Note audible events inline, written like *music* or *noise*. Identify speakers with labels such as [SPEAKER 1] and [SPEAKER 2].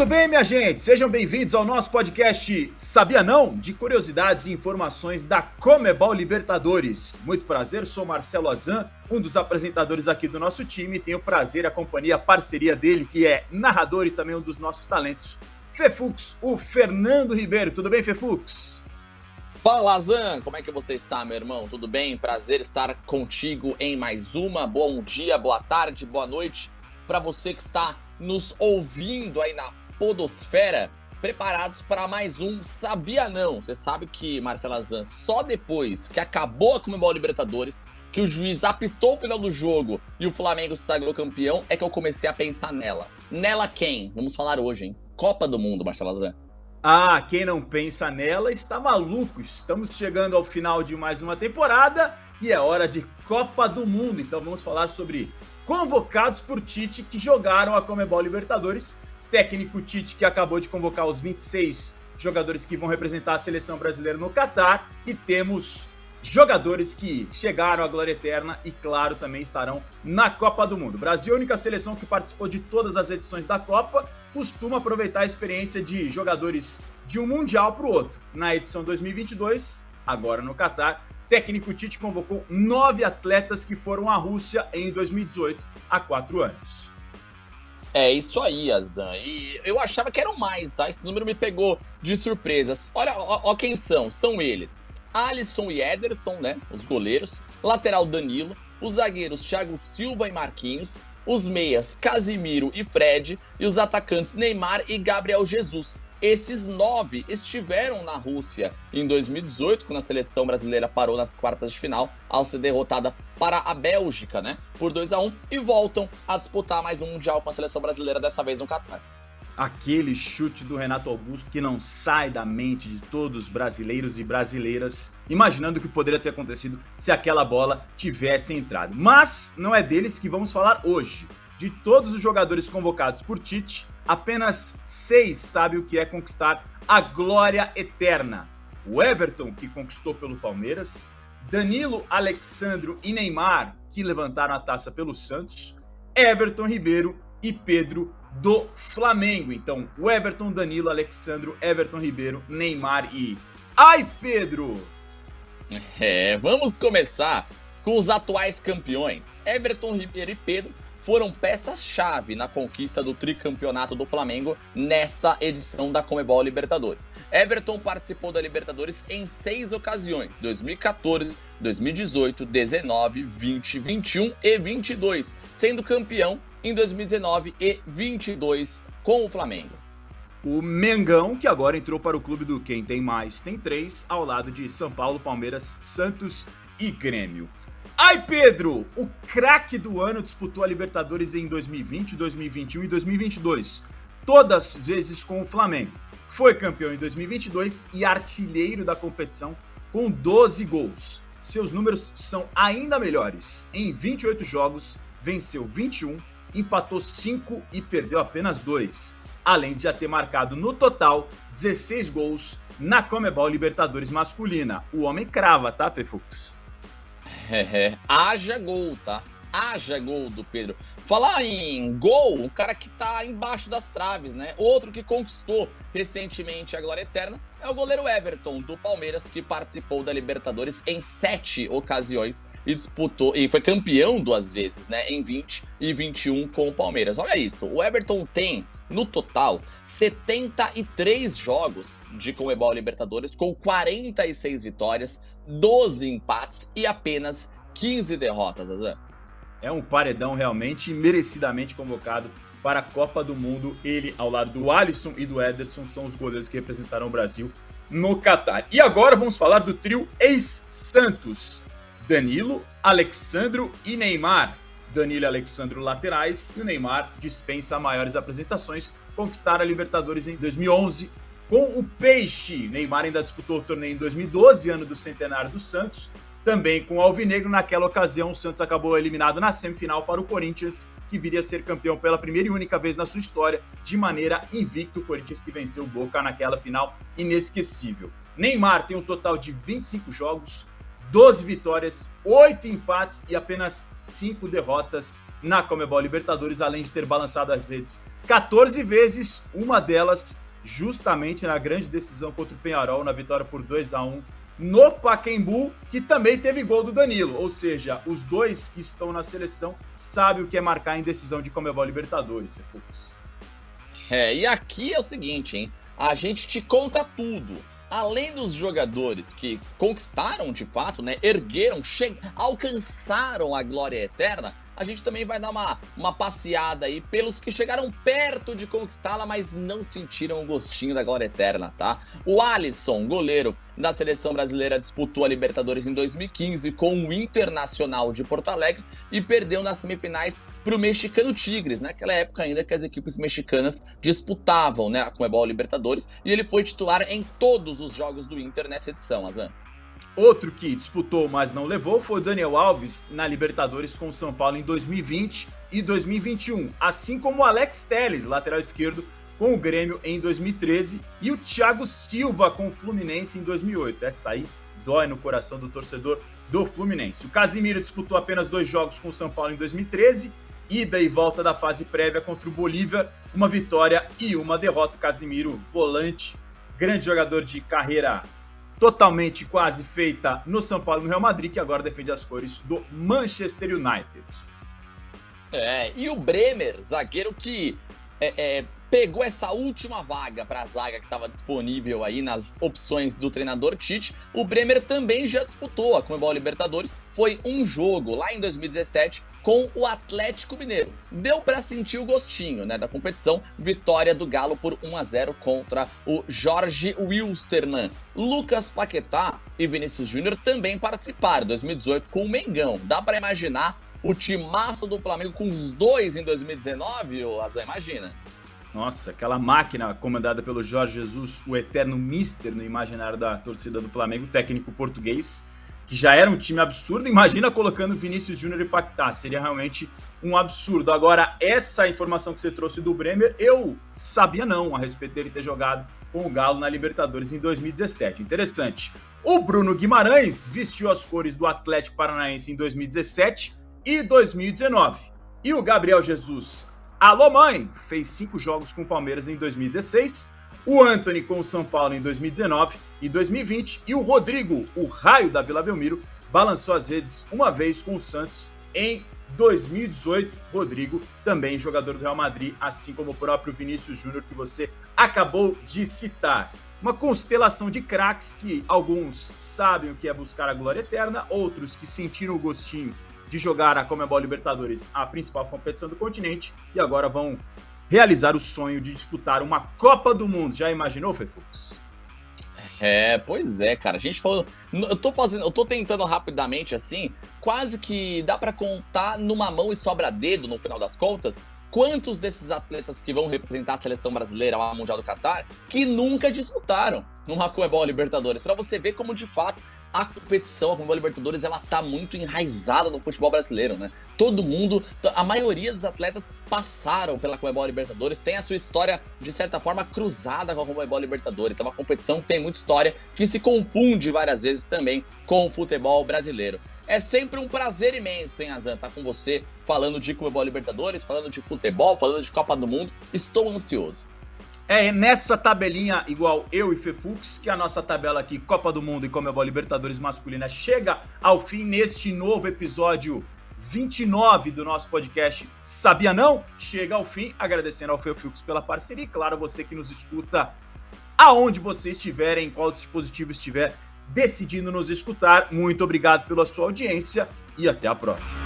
[SPEAKER 1] Tudo bem, minha gente? Sejam bem-vindos ao nosso podcast Sabia Não? De curiosidades e informações da Comebol Libertadores. Muito prazer, sou Marcelo Azan, um dos apresentadores aqui do nosso time. Tenho o prazer, a companhia, a parceria dele, que é narrador e também um dos nossos talentos, Fefux, o Fernando Ribeiro. Tudo bem, Fefux?
[SPEAKER 2] Fala, Azan! Como é que você está, meu irmão? Tudo bem? Prazer estar contigo em mais uma. Bom dia, boa tarde, boa noite para você que está nos ouvindo aí na Podosfera, preparados para mais um Sabia Não. Você sabe que, Marcelo Azan, só depois que acabou a Comebol Libertadores, que o juiz apitou o final do jogo e o Flamengo se sagrou campeão, é que eu comecei a pensar nela. Nela quem? Vamos falar hoje, hein? Copa do Mundo, Marcelo Azan.
[SPEAKER 1] Ah, quem não pensa nela está maluco. Estamos chegando ao final de mais uma temporada e é hora de Copa do Mundo. Então vamos falar sobre convocados por Tite que jogaram a Comebol Libertadores. Técnico Tite que acabou de convocar os 26 jogadores que vão representar a seleção brasileira no Catar e temos jogadores que chegaram à glória eterna e claro também estarão na Copa do Mundo. Brasil, a única seleção que participou de todas as edições da Copa, costuma aproveitar a experiência de jogadores de um mundial para o outro. Na edição 2022, agora no Catar, técnico Tite convocou nove atletas que foram à Rússia em 2018, há quatro anos.
[SPEAKER 2] É isso aí, Azan. E eu achava que eram mais, tá? Esse número me pegou de surpresas. Olha, ó, ó quem são. São eles. Alisson e Ederson, né? Os goleiros. Lateral Danilo. Os zagueiros Thiago Silva e Marquinhos. Os meias Casimiro e Fred. E os atacantes Neymar e Gabriel Jesus. Esses nove estiveram na Rússia em 2018, quando a seleção brasileira parou nas quartas de final, ao ser derrotada para a Bélgica, né? Por 2 a 1 e voltam a disputar mais um Mundial com a seleção brasileira, dessa vez no Catar.
[SPEAKER 1] Aquele chute do Renato Augusto que não sai da mente de todos os brasileiros e brasileiras, imaginando o que poderia ter acontecido se aquela bola tivesse entrado. Mas não é deles que vamos falar hoje. De todos os jogadores convocados por Tite, apenas seis sabem o que é conquistar a glória eterna. O Everton, que conquistou pelo Palmeiras, Danilo, Alexandro e Neymar, que levantaram a taça pelo Santos, Everton Ribeiro e Pedro do Flamengo. Então, o Everton, Danilo, Alexandro, Everton Ribeiro, Neymar e. Ai, Pedro!
[SPEAKER 2] É, vamos começar com os atuais campeões, Everton Ribeiro e Pedro foram peças-chave na conquista do tricampeonato do Flamengo nesta edição da Comebol Libertadores. Everton participou da Libertadores em seis ocasiões: 2014, 2018, 19, 20, 21 e 22, sendo campeão em 2019 e 22 com o Flamengo.
[SPEAKER 1] O Mengão, que agora entrou para o clube do Quem Tem Mais Tem Três, ao lado de São Paulo, Palmeiras, Santos e Grêmio. Ai, Pedro! O craque do ano disputou a Libertadores em 2020, 2021 e 2022, todas vezes com o Flamengo. Foi campeão em 2022 e artilheiro da competição com 12 gols. Seus números são ainda melhores. Em 28 jogos, venceu 21, empatou 5 e perdeu apenas 2. Além de já ter marcado no total 16 gols na Comebol Libertadores masculina. O homem crava, tá, Fefux? *laughs*
[SPEAKER 2] É, haja gol, tá? Haja gol do Pedro. Falar em gol, o cara que tá embaixo das traves, né? Outro que conquistou recentemente a glória eterna é o goleiro Everton, do Palmeiras, que participou da Libertadores em sete ocasiões e disputou, e foi campeão duas vezes, né? Em 20 e 21 com o Palmeiras. Olha isso, o Everton tem, no total, 73 jogos de Comebol Libertadores, com 46 vitórias, 12 empates e apenas 15 derrotas, Azan.
[SPEAKER 1] É um paredão realmente merecidamente convocado para a Copa do Mundo. Ele, ao lado do Alisson e do Ederson, são os goleiros que representarão o Brasil no Catar. E agora vamos falar do trio ex-Santos: Danilo, Alexandro e Neymar. Danilo e Alexandro laterais e o Neymar dispensa maiores apresentações. Conquistaram a Libertadores em 2011 com o Peixe. Neymar ainda disputou o torneio em 2012, ano do centenário do Santos. Também com o Alvinegro, naquela ocasião, o Santos acabou eliminado na semifinal para o Corinthians, que viria a ser campeão pela primeira e única vez na sua história, de maneira invicta. O Corinthians que venceu o Boca naquela final inesquecível. Neymar tem um total de 25 jogos, 12 vitórias, 8 empates e apenas 5 derrotas na Comebol Libertadores, além de ter balançado as redes 14 vezes, uma delas justamente na grande decisão contra o Penharol, na vitória por 2 a 1 no Paquembu, que também teve gol do Danilo. Ou seja, os dois que estão na seleção sabem o que é marcar em decisão de Comebol Libertadores, Fux.
[SPEAKER 2] É, e aqui é o seguinte, hein? A gente te conta tudo. Além dos jogadores que conquistaram de fato, né, ergueram, alcançaram a glória eterna, a gente também vai dar uma, uma passeada aí pelos que chegaram perto de conquistá-la, mas não sentiram o gostinho da glória eterna, tá? O Alisson, goleiro da seleção brasileira, disputou a Libertadores em 2015 com o Internacional de Porto Alegre e perdeu nas semifinais para o mexicano Tigres, naquela época ainda que as equipes mexicanas disputavam né, a Comebol Libertadores, e ele foi titular em todos os jogos do Inter nessa edição, Azan.
[SPEAKER 1] Outro que disputou, mas não levou, foi o Daniel Alves na Libertadores com o São Paulo em 2020 e 2021, assim como o Alex Telles, lateral esquerdo, com o Grêmio em 2013 e o Thiago Silva com o Fluminense em 2008. Essa aí dói no coração do torcedor do Fluminense. O Casimiro disputou apenas dois jogos com o São Paulo em 2013, ida e volta da fase prévia contra o Bolívia, uma vitória e uma derrota. O Casimiro, volante, grande jogador de carreira totalmente quase feita no São Paulo e no Real Madrid, que agora defende as cores do Manchester United.
[SPEAKER 2] É, e o Bremer, zagueiro que é, é, pegou essa última vaga para a zaga que estava disponível aí nas opções do treinador Tite. O Bremer também já disputou a Comebol Libertadores, foi um jogo lá em 2017 com o Atlético Mineiro. Deu para sentir o gostinho, né, da competição. Vitória do Galo por 1 a 0 contra o Jorge Wilstermann. Lucas Paquetá e Vinícius Júnior também participaram 2018 com o Mengão. Dá para imaginar o timaço do Flamengo com os dois em 2019, ou Azar, imagina.
[SPEAKER 1] Nossa, aquela máquina comandada pelo Jorge Jesus, o eterno mister no imaginário da torcida do Flamengo, técnico português, que já era um time absurdo. Imagina colocando Vinícius Júnior e Paquetá, seria realmente um absurdo. Agora, essa informação que você trouxe do Bremer, eu sabia não a respeito dele ter jogado com o Galo na Libertadores em 2017. Interessante. O Bruno Guimarães vestiu as cores do Atlético Paranaense em 2017 e 2019. E o Gabriel Jesus, alô mãe, fez cinco jogos com o Palmeiras em 2016 o Anthony com o São Paulo em 2019 e 2020 e o Rodrigo, o raio da Vila Belmiro, balançou as redes uma vez com o Santos em 2018. Rodrigo, também jogador do Real Madrid, assim como o próprio Vinícius Júnior que você acabou de citar. Uma constelação de craques que alguns sabem o que é buscar a glória eterna, outros que sentiram o gostinho de jogar a Comebol Libertadores, a principal competição do continente, e agora vão realizar o sonho de disputar uma Copa do Mundo. Já imaginou, Fefux?
[SPEAKER 2] É, pois é, cara. A gente falou. Eu tô fazendo. Eu tô tentando rapidamente assim. Quase que dá para contar numa mão e sobra dedo no final das contas. Quantos desses atletas que vão representar a seleção brasileira ao Mundial do Qatar que nunca disputaram numa Comebol Libertadores? Para você ver como de fato a competição, a Comebol Libertadores, ela tá muito enraizada no futebol brasileiro, né? Todo mundo, a maioria dos atletas passaram pela Comebol Libertadores, tem a sua história, de certa forma, cruzada com a Comebol Libertadores. É uma competição que tem muita história, que se confunde várias vezes também com o futebol brasileiro. É sempre um prazer imenso, hein, Azan, estar tá com você falando de Comebol Libertadores, falando de futebol, falando de Copa do Mundo. Estou ansioso.
[SPEAKER 1] É nessa tabelinha igual eu e Fefux que a nossa tabela aqui, Copa do Mundo e Comebol Libertadores masculina, chega ao fim neste novo episódio 29 do nosso podcast Sabia Não? Chega ao fim, agradecendo ao Fefux pela parceria e, claro, você que nos escuta aonde você estiver, em qual dispositivo estiver decidindo nos escutar. Muito obrigado pela sua audiência e até a próxima.